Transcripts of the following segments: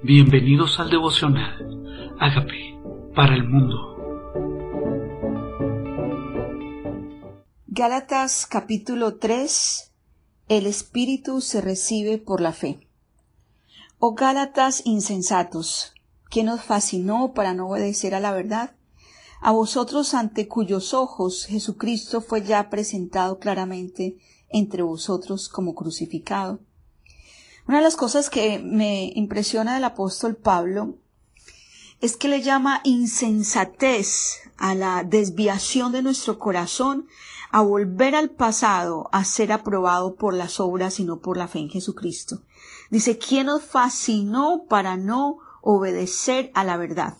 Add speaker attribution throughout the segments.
Speaker 1: Bienvenidos al devocional. Hágame para el mundo.
Speaker 2: Gálatas capítulo 3 El Espíritu se recibe por la fe. Oh Gálatas insensatos, ¿qué nos fascinó para no obedecer a la verdad? A vosotros ante cuyos ojos Jesucristo fue ya presentado claramente entre vosotros como crucificado. Una de las cosas que me impresiona del apóstol Pablo es que le llama insensatez a la desviación de nuestro corazón, a volver al pasado, a ser aprobado por las obras y no por la fe en Jesucristo. Dice, ¿quién nos fascinó para no obedecer a la verdad?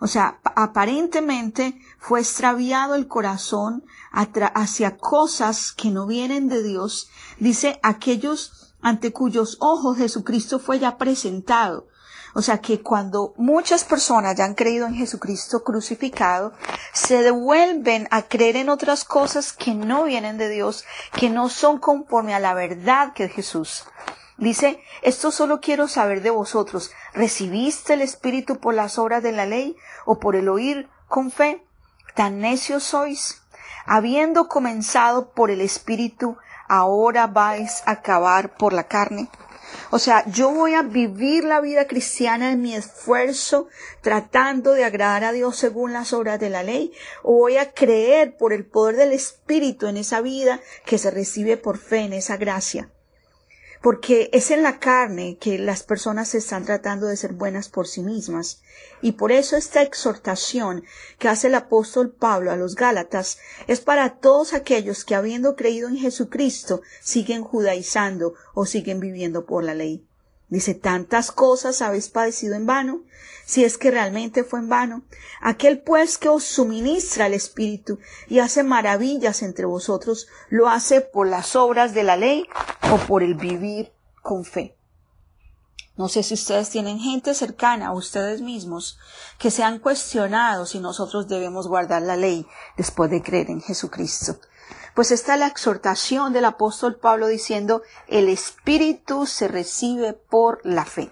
Speaker 2: O sea, aparentemente fue extraviado el corazón hacia cosas que no vienen de Dios. Dice, aquellos ante cuyos ojos Jesucristo fue ya presentado. O sea que cuando muchas personas ya han creído en Jesucristo crucificado, se devuelven a creer en otras cosas que no vienen de Dios, que no son conforme a la verdad que es Jesús. Dice, esto solo quiero saber de vosotros, ¿recibiste el Espíritu por las obras de la ley o por el oír con fe? ¿Tan necios sois? Habiendo comenzado por el Espíritu, ahora vais a acabar por la carne. O sea, yo voy a vivir la vida cristiana en mi esfuerzo tratando de agradar a Dios según las obras de la ley, o voy a creer por el poder del Espíritu en esa vida que se recibe por fe en esa gracia porque es en la carne que las personas están tratando de ser buenas por sí mismas. Y por eso esta exhortación que hace el apóstol Pablo a los Gálatas es para todos aquellos que habiendo creído en Jesucristo siguen judaizando o siguen viviendo por la ley. Dice, tantas cosas habéis padecido en vano, si es que realmente fue en vano. Aquel pues que os suministra el Espíritu y hace maravillas entre vosotros, lo hace por las obras de la ley o por el vivir con fe. No sé si ustedes tienen gente cercana a ustedes mismos que se han cuestionado si nosotros debemos guardar la ley después de creer en Jesucristo. Pues está la exhortación del apóstol Pablo diciendo, el Espíritu se recibe por la fe.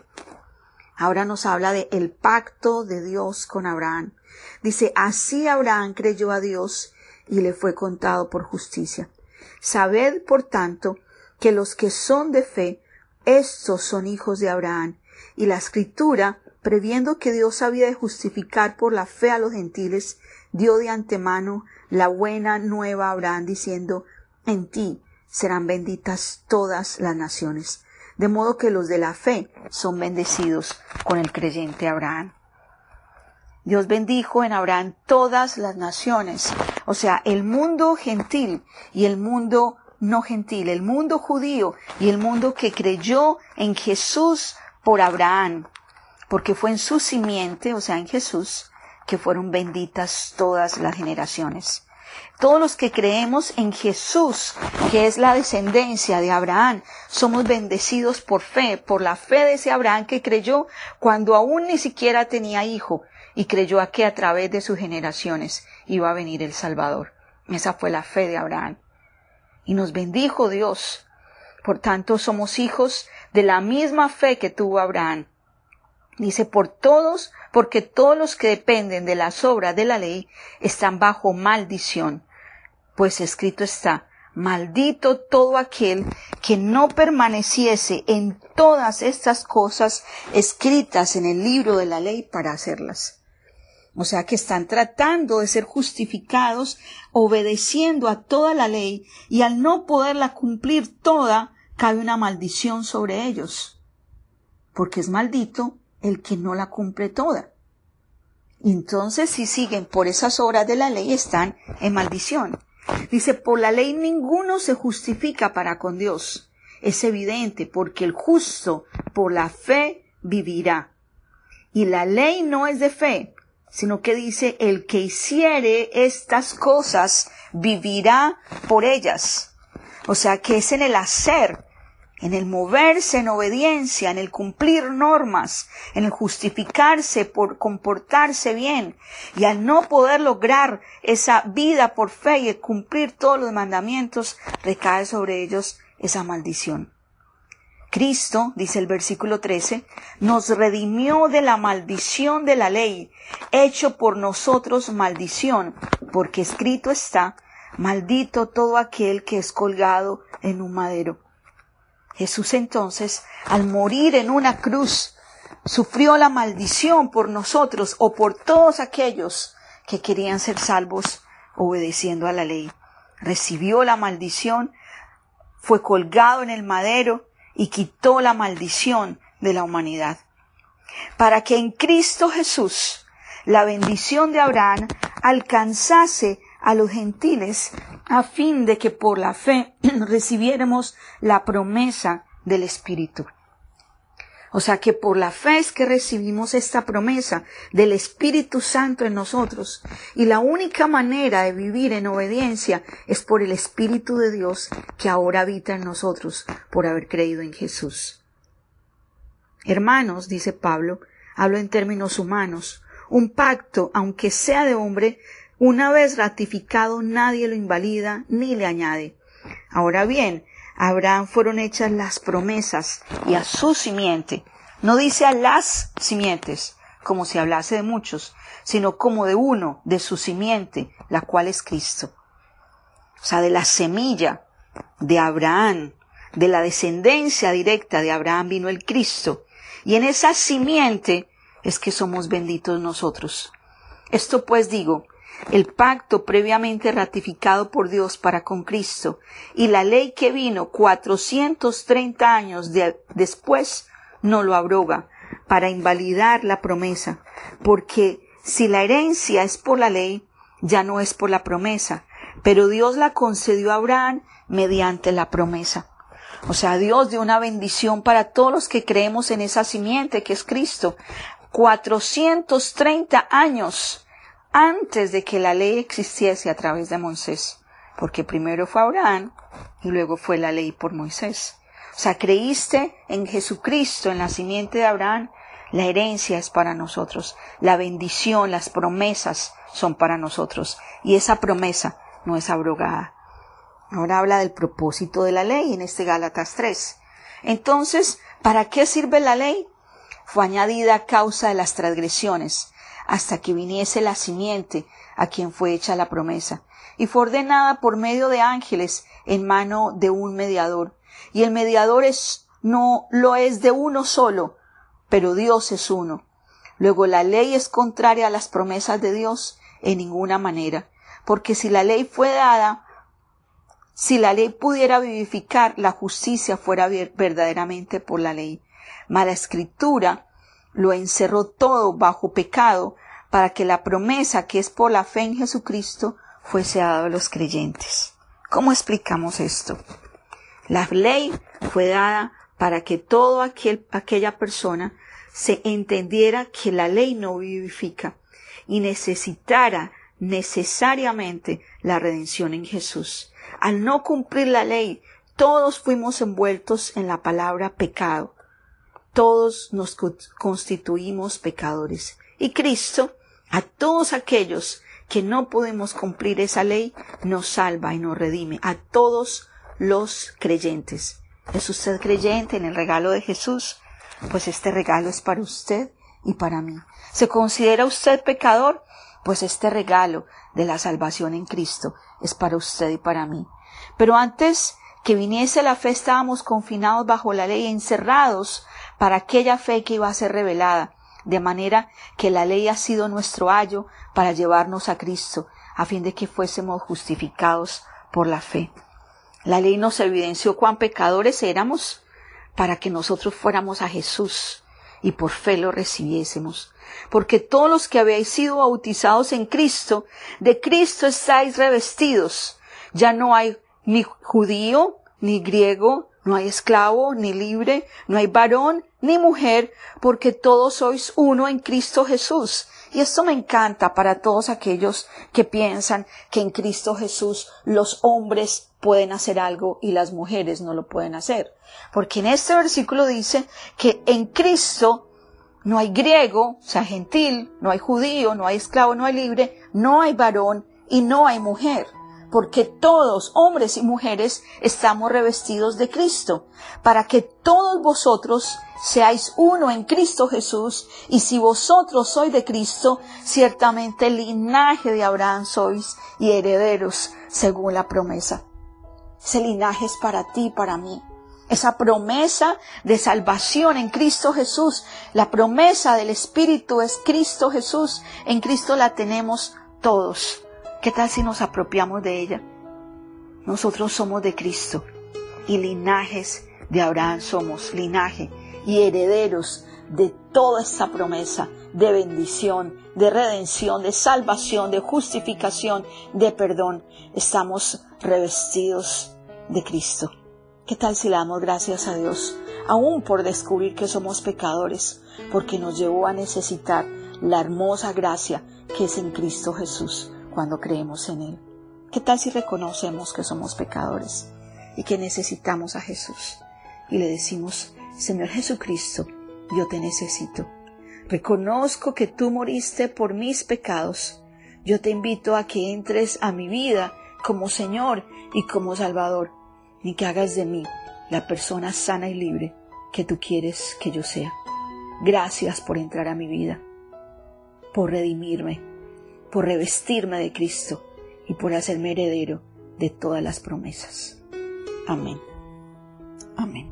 Speaker 2: Ahora nos habla de el pacto de Dios con Abraham. Dice, así Abraham creyó a Dios y le fue contado por justicia. Sabed, por tanto, que los que son de fe, estos son hijos de Abraham. Y la escritura, previendo que Dios había de justificar por la fe a los gentiles, dio de antemano la buena nueva a Abraham diciendo, en ti serán benditas todas las naciones. De modo que los de la fe son bendecidos con el creyente Abraham. Dios bendijo en Abraham todas las naciones, o sea, el mundo gentil y el mundo no gentil, el mundo judío y el mundo que creyó en Jesús por Abraham, porque fue en su simiente, o sea, en Jesús, que fueron benditas todas las generaciones. Todos los que creemos en Jesús, que es la descendencia de Abraham, somos bendecidos por fe, por la fe de ese Abraham que creyó cuando aún ni siquiera tenía hijo y creyó a que a través de sus generaciones iba a venir el Salvador. Esa fue la fe de Abraham. Y nos bendijo Dios. Por tanto, somos hijos de la misma fe que tuvo Abraham. Dice, por todos, porque todos los que dependen de las obras de la ley están bajo maldición. Pues escrito está, maldito todo aquel que no permaneciese en todas estas cosas escritas en el libro de la ley para hacerlas. O sea que están tratando de ser justificados obedeciendo a toda la ley y al no poderla cumplir toda, cabe una maldición sobre ellos. Porque es maldito el que no la cumple toda. Entonces, si siguen por esas obras de la ley, están en maldición. Dice, por la ley ninguno se justifica para con Dios. Es evidente, porque el justo por la fe vivirá. Y la ley no es de fe, sino que dice, el que hiciere estas cosas vivirá por ellas. O sea que es en el hacer, en el moverse en obediencia, en el cumplir normas, en el justificarse por comportarse bien, y al no poder lograr esa vida por fe y cumplir todos los mandamientos, recae sobre ellos esa maldición. Cristo, dice el versículo 13, nos redimió de la maldición de la ley, hecho por nosotros maldición, porque escrito está, maldito todo aquel que es colgado en un madero. Jesús entonces, al morir en una cruz, sufrió la maldición por nosotros o por todos aquellos que querían ser salvos obedeciendo a la ley. Recibió la maldición, fue colgado en el madero y quitó la maldición de la humanidad. Para que en Cristo Jesús la bendición de Abraham alcanzase a los gentiles a fin de que por la fe recibiéramos la promesa del Espíritu. O sea que por la fe es que recibimos esta promesa del Espíritu Santo en nosotros. Y la única manera de vivir en obediencia es por el Espíritu de Dios que ahora habita en nosotros por haber creído en Jesús. Hermanos, dice Pablo, hablo en términos humanos, un pacto, aunque sea de hombre, una vez ratificado nadie lo invalida ni le añade. Ahora bien, a Abraham fueron hechas las promesas y a su simiente. No dice a las simientes, como si hablase de muchos, sino como de uno, de su simiente, la cual es Cristo. O sea, de la semilla de Abraham, de la descendencia directa de Abraham vino el Cristo. Y en esa simiente es que somos benditos nosotros. Esto pues digo, el pacto previamente ratificado por Dios para con Cristo y la ley que vino 430 años después no lo abroga para invalidar la promesa, porque si la herencia es por la ley, ya no es por la promesa, pero Dios la concedió a Abraham mediante la promesa. O sea, Dios dio una bendición para todos los que creemos en esa simiente que es Cristo. 430 años antes de que la ley existiese a través de Moisés, porque primero fue Abraham y luego fue la ley por Moisés. O sea, creíste en Jesucristo, en la simiente de Abraham, la herencia es para nosotros, la bendición, las promesas son para nosotros, y esa promesa no es abrogada. Ahora habla del propósito de la ley en este Gálatas 3. Entonces, ¿para qué sirve la ley? Fue añadida a causa de las transgresiones, hasta que viniese la simiente a quien fue hecha la promesa, y fue ordenada por medio de ángeles en mano de un mediador. Y el mediador es, no lo es de uno solo, pero Dios es uno. Luego la ley es contraria a las promesas de Dios en ninguna manera, porque si la ley fue dada, si la ley pudiera vivificar, la justicia fuera verdaderamente por la ley. Mala escritura lo encerró todo bajo pecado para que la promesa que es por la fe en Jesucristo fuese dada a los creyentes. ¿Cómo explicamos esto? La ley fue dada para que toda aquel, aquella persona se entendiera que la ley no vivifica y necesitara necesariamente la redención en Jesús. Al no cumplir la ley, todos fuimos envueltos en la palabra pecado, todos nos constituimos pecadores. Y Cristo, a todos aquellos que no podemos cumplir esa ley, nos salva y nos redime. A todos los creyentes. ¿Es usted creyente en el regalo de Jesús? Pues este regalo es para usted y para mí. ¿Se considera usted pecador? Pues este regalo de la salvación en Cristo es para usted y para mí. Pero antes que viniese la fe estábamos confinados bajo la ley, encerrados para aquella fe que iba a ser revelada, de manera que la ley ha sido nuestro ayo para llevarnos a Cristo, a fin de que fuésemos justificados por la fe. La ley nos evidenció cuán pecadores éramos para que nosotros fuéramos a Jesús y por fe lo recibiésemos. Porque todos los que habéis sido bautizados en Cristo, de Cristo estáis revestidos. Ya no hay ni judío, ni griego, no hay esclavo, ni libre, no hay varón, ni mujer, porque todos sois uno en Cristo Jesús. Y esto me encanta para todos aquellos que piensan que en Cristo Jesús los hombres pueden hacer algo y las mujeres no lo pueden hacer. Porque en este versículo dice que en Cristo no hay griego, o sea, gentil, no hay judío, no hay esclavo, no hay libre, no hay varón y no hay mujer porque todos, hombres y mujeres, estamos revestidos de Cristo, para que todos vosotros seáis uno en Cristo Jesús, y si vosotros sois de Cristo, ciertamente el linaje de Abraham sois y herederos según la promesa. Ese linaje es para ti, para mí. Esa promesa de salvación en Cristo Jesús, la promesa del Espíritu es Cristo Jesús. En Cristo la tenemos todos. ¿Qué tal si nos apropiamos de ella? Nosotros somos de Cristo y linajes de Abraham somos, linaje y herederos de toda esta promesa de bendición, de redención, de salvación, de justificación, de perdón. Estamos revestidos de Cristo. ¿Qué tal si le damos gracias a Dios, aún por descubrir que somos pecadores, porque nos llevó a necesitar la hermosa gracia que es en Cristo Jesús? Cuando creemos en Él. ¿Qué tal si reconocemos que somos pecadores y que necesitamos a Jesús? Y le decimos, Señor Jesucristo, yo te necesito. Reconozco que tú moriste por mis pecados. Yo te invito a que entres a mi vida como Señor y como Salvador, y que hagas de mí la persona sana y libre que tú quieres que yo sea. Gracias por entrar a mi vida, por redimirme, por revestirme de Cristo y por hacerme heredero de todas las promesas. Amén. Amén.